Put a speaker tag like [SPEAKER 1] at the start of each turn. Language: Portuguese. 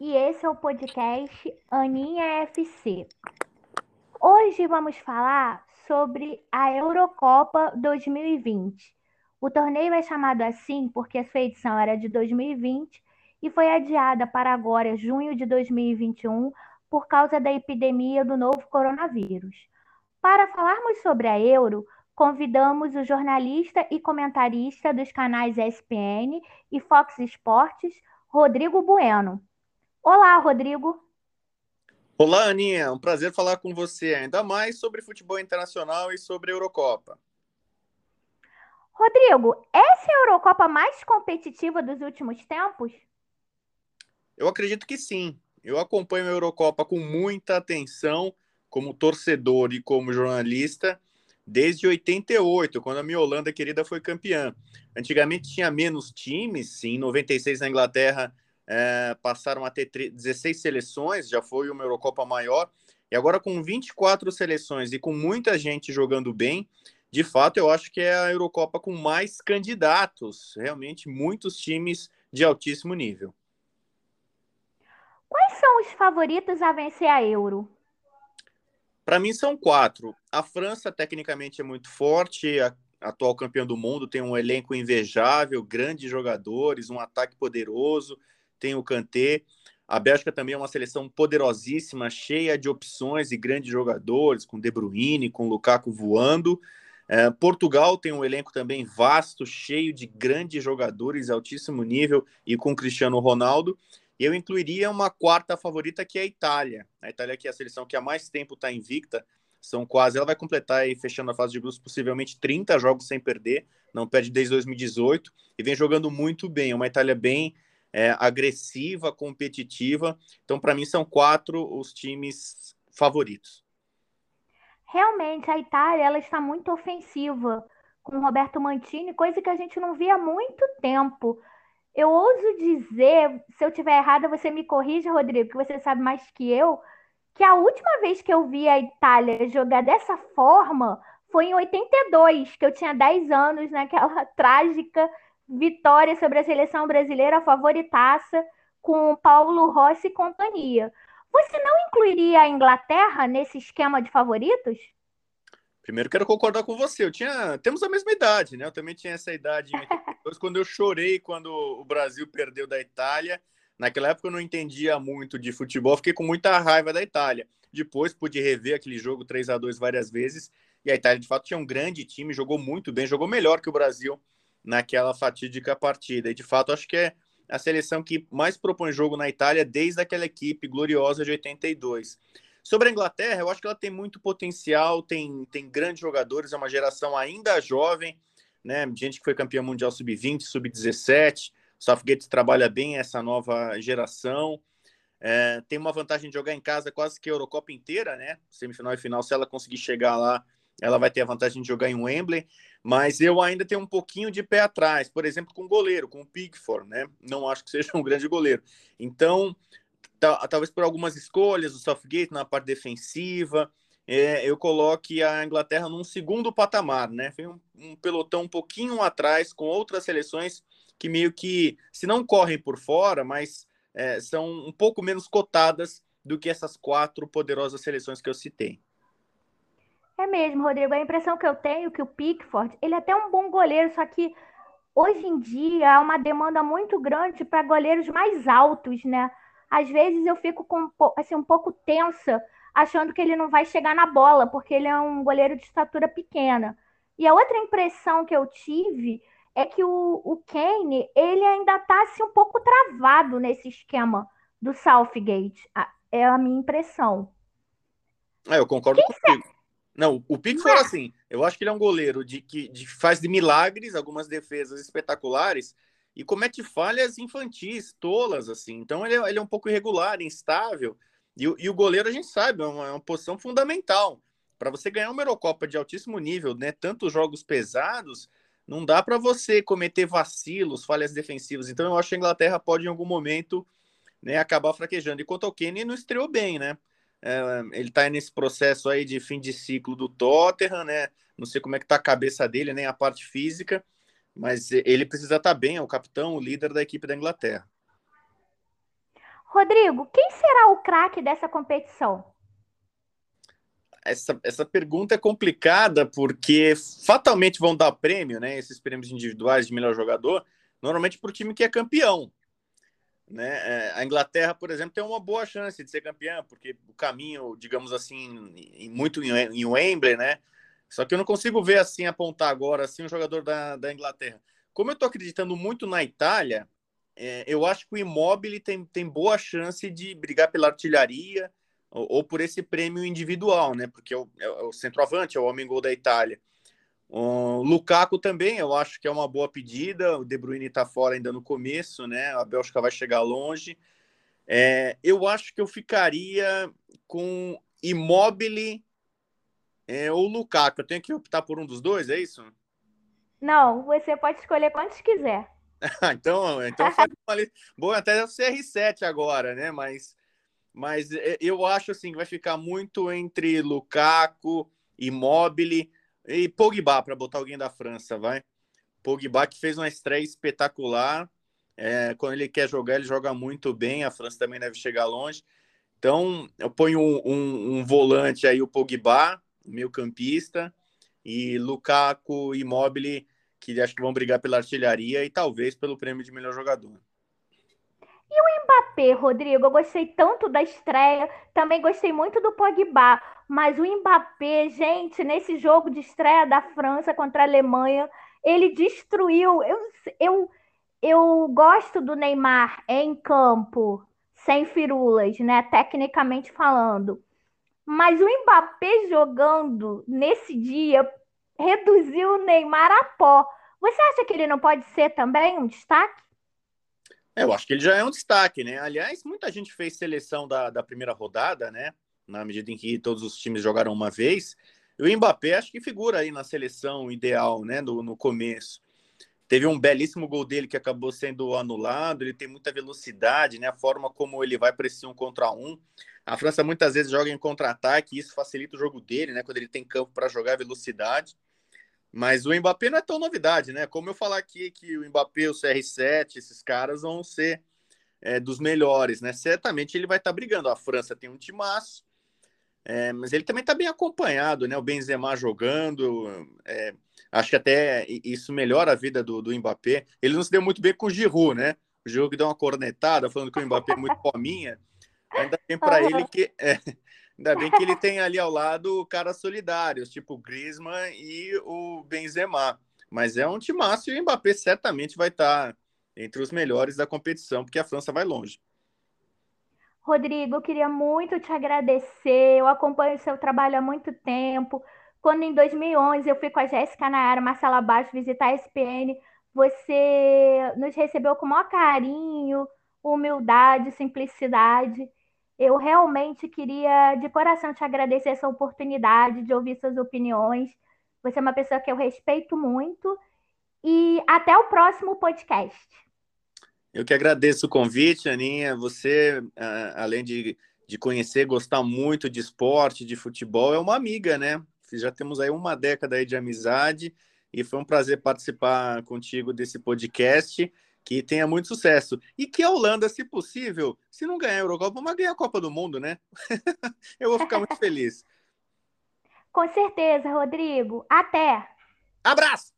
[SPEAKER 1] e esse é o podcast Aninha FC. Hoje vamos falar sobre a Eurocopa 2020. O torneio é chamado assim porque a sua edição era de 2020 e foi adiada para agora, junho de 2021, por causa da epidemia do novo coronavírus. Para falarmos sobre a Euro, convidamos o jornalista e comentarista dos canais ESPN e Fox Sports, Rodrigo Bueno. Olá, Rodrigo.
[SPEAKER 2] Olá, Aninha. Um prazer falar com você ainda mais sobre futebol internacional e sobre a Eurocopa.
[SPEAKER 1] Rodrigo, essa é a Eurocopa mais competitiva dos últimos tempos?
[SPEAKER 2] Eu acredito que sim. Eu acompanho a Eurocopa com muita atenção, como torcedor e como jornalista, desde 88, quando a minha Holanda querida foi campeã. Antigamente tinha menos times, sim, em 96 na Inglaterra é, passaram a ter 16 seleções, já foi uma Eurocopa maior, e agora com 24 seleções e com muita gente jogando bem, de fato eu acho que é a Eurocopa com mais candidatos, realmente muitos times de altíssimo nível.
[SPEAKER 1] Quais são os favoritos a vencer a Euro?
[SPEAKER 2] Para mim são quatro. A França tecnicamente é muito forte, a atual campeã do mundo, tem um elenco invejável, grandes jogadores, um ataque poderoso, tem o Kanté. A Bélgica também é uma seleção poderosíssima, cheia de opções e grandes jogadores, com De Bruyne, com Lukaku voando. É, Portugal tem um elenco também vasto, cheio de grandes jogadores, altíssimo nível e com Cristiano Ronaldo. E eu incluiria uma quarta favorita que é a Itália. A Itália que é a seleção que há mais tempo está invicta, são quase, ela vai completar aí, fechando a fase de grupos, possivelmente 30 jogos sem perder, não perde desde 2018 e vem jogando muito bem. É uma Itália bem é, agressiva, competitiva. Então, para mim, são quatro os times favoritos.
[SPEAKER 1] Realmente, a Itália ela está muito ofensiva com Roberto Mantini, coisa que a gente não via há muito tempo. Eu ouso dizer, se eu tiver errada, você me corrija, Rodrigo, que você sabe mais que eu, que a última vez que eu vi a Itália jogar dessa forma foi em 82, que eu tinha 10 anos, naquela trágica vitória sobre a seleção brasileira, favoritaça, com Paulo Rossi e companhia. Você não incluiria a Inglaterra nesse esquema de favoritos?
[SPEAKER 2] Primeiro quero concordar com você. Eu tinha, temos a mesma idade, né? Eu também tinha essa idade 82, quando eu chorei quando o Brasil perdeu da Itália. Naquela época eu não entendia muito de futebol, fiquei com muita raiva da Itália. Depois pude rever aquele jogo 3 a 2 várias vezes e a Itália de fato tinha um grande time, jogou muito bem, jogou melhor que o Brasil naquela fatídica partida. E de fato, acho que é a seleção que mais propõe jogo na Itália desde aquela equipe gloriosa de 82. Sobre a Inglaterra, eu acho que ela tem muito potencial, tem, tem grandes jogadores, é uma geração ainda jovem, né? Gente que foi campeã mundial sub-20, sub-17. Southgate trabalha bem essa nova geração. É, tem uma vantagem de jogar em casa quase que a Eurocopa inteira, né? Semifinal e final, se ela conseguir chegar lá, ela vai ter a vantagem de jogar em Wembley, mas eu ainda tenho um pouquinho de pé atrás, por exemplo, com o goleiro, com o Pickford, né? Não acho que seja um grande goleiro. Então, talvez por algumas escolhas, o Southgate na parte defensiva, é, eu coloque a Inglaterra num segundo patamar, né? Foi um, um, pelotão um pouquinho atrás com outras seleções que meio que, se não correm por fora, mas é, são um pouco menos cotadas do que essas quatro poderosas seleções que eu citei.
[SPEAKER 1] É mesmo, Rodrigo. A impressão que eu tenho é que o Pickford, ele é até um bom goleiro, só que hoje em dia há uma demanda muito grande para goleiros mais altos, né? Às vezes eu fico com, assim, um pouco tensa, achando que ele não vai chegar na bola, porque ele é um goleiro de estatura pequena. E a outra impressão que eu tive é que o, o Kane, ele ainda está assim, um pouco travado nesse esquema do Southgate. É a minha impressão.
[SPEAKER 2] É, eu concordo Quem contigo. Não, o Pickford, assim, eu acho que ele é um goleiro de que de, faz de milagres, algumas defesas espetaculares e comete falhas infantis, tolas, assim. Então ele é, ele é um pouco irregular, instável. E, e, o goleiro, a gente sabe, é uma, é uma posição fundamental. Para você ganhar uma Eurocopa de altíssimo nível, né? Tantos jogos pesados, não dá para você cometer vacilos, falhas defensivas. Então eu acho que a Inglaterra pode, em algum momento, né, acabar fraquejando. E quanto ao Kenny, não estreou bem, né? É, ele está nesse processo aí de fim de ciclo do Tottenham, né? Não sei como é que tá a cabeça dele, nem a parte física, mas ele precisa estar tá bem, é o capitão, o líder da equipe da Inglaterra.
[SPEAKER 1] Rodrigo, quem será o craque dessa competição?
[SPEAKER 2] Essa, essa pergunta é complicada porque fatalmente vão dar prêmio, né? Esses prêmios individuais de melhor jogador, normalmente para o time que é campeão. Né? É, a Inglaterra, por exemplo, tem uma boa chance de ser campeã, porque o caminho, digamos assim, muito em Wembley, né? Só que eu não consigo ver assim, apontar agora assim, um jogador da, da Inglaterra. Como eu estou acreditando muito na Itália, é, eu acho que o Immobile tem, tem boa chance de brigar pela artilharia ou, ou por esse prêmio individual, né? Porque é o, é o centroavante, é o homem gol da Itália. O Lukaku também, eu acho que é uma boa pedida. O De Bruyne está fora ainda no começo, né? A Bélgica vai chegar longe. É, eu acho que eu ficaria com Immobile é, ou Lukaku. Eu tenho que optar por um dos dois, é isso?
[SPEAKER 1] Não, você pode escolher quantos quiser.
[SPEAKER 2] então, então uma lista. Bom, até o CR7 agora, né? Mas, mas é, eu acho assim que vai ficar muito entre Lukaku, Immobile e Pogba para botar alguém da França, vai. Pogba que fez uma estreia espetacular. É, quando ele quer jogar, ele joga muito bem. A França também deve chegar longe. Então, eu ponho um, um, um volante aí, o Pogba, meio campista, e Lukaku e Mobile, que acho que vão brigar pela artilharia e talvez pelo prêmio de melhor jogador.
[SPEAKER 1] E o Mbappé, Rodrigo? Eu gostei tanto da estreia, também gostei muito do Pogba, mas o Mbappé, gente, nesse jogo de estreia da França contra a Alemanha, ele destruiu. Eu, eu, eu gosto do Neymar em campo, sem firulas, né? Tecnicamente falando. Mas o Mbappé jogando nesse dia reduziu o Neymar a pó. Você acha que ele não pode ser também um destaque?
[SPEAKER 2] É, eu acho que ele já é um destaque, né? Aliás, muita gente fez seleção da, da primeira rodada, né? Na medida em que todos os times jogaram uma vez. E o Mbappé acho que figura aí na seleção ideal, né? No, no começo. Teve um belíssimo gol dele que acabou sendo anulado. Ele tem muita velocidade, né? A forma como ele vai para esse um contra um. A França muitas vezes joga em contra-ataque, e isso facilita o jogo dele, né? Quando ele tem campo para jogar velocidade. Mas o Mbappé não é tão novidade, né? Como eu falar aqui que o Mbappé, o CR7, esses caras vão ser é, dos melhores, né? Certamente ele vai estar tá brigando. A França tem um timaço, é, mas ele também está bem acompanhado, né? O Benzema jogando, é, acho que até isso melhora a vida do, do Mbappé. Ele não se deu muito bem com o Giroud, né? O Giroud deu uma cornetada falando que o Mbappé é muito fominha. Ainda bem para ele que é, Ainda bem que ele tem ali ao lado caras solidários, tipo o Griezmann e o Benzema. Mas é um timaço e o Mbappé certamente vai estar entre os melhores da competição, porque a França vai longe.
[SPEAKER 1] Rodrigo, eu queria muito te agradecer. Eu acompanho o seu trabalho há muito tempo. Quando em 2011 eu fui com a Jéssica Nayara, Marcela Baixo visitar a SPN, você nos recebeu com o maior carinho, humildade, simplicidade. Eu realmente queria, de coração, te agradecer essa oportunidade de ouvir suas opiniões. Você é uma pessoa que eu respeito muito. E até o próximo podcast.
[SPEAKER 2] Eu que agradeço o convite, Aninha. Você, além de, de conhecer, gostar muito de esporte, de futebol, é uma amiga, né? Já temos aí uma década aí de amizade e foi um prazer participar contigo desse podcast que tenha muito sucesso. E que a Holanda, se possível, se não ganhar a Eurocopa, mas ganhar a Copa do Mundo, né? Eu vou ficar muito feliz.
[SPEAKER 1] Com certeza, Rodrigo. Até!
[SPEAKER 2] Abraço!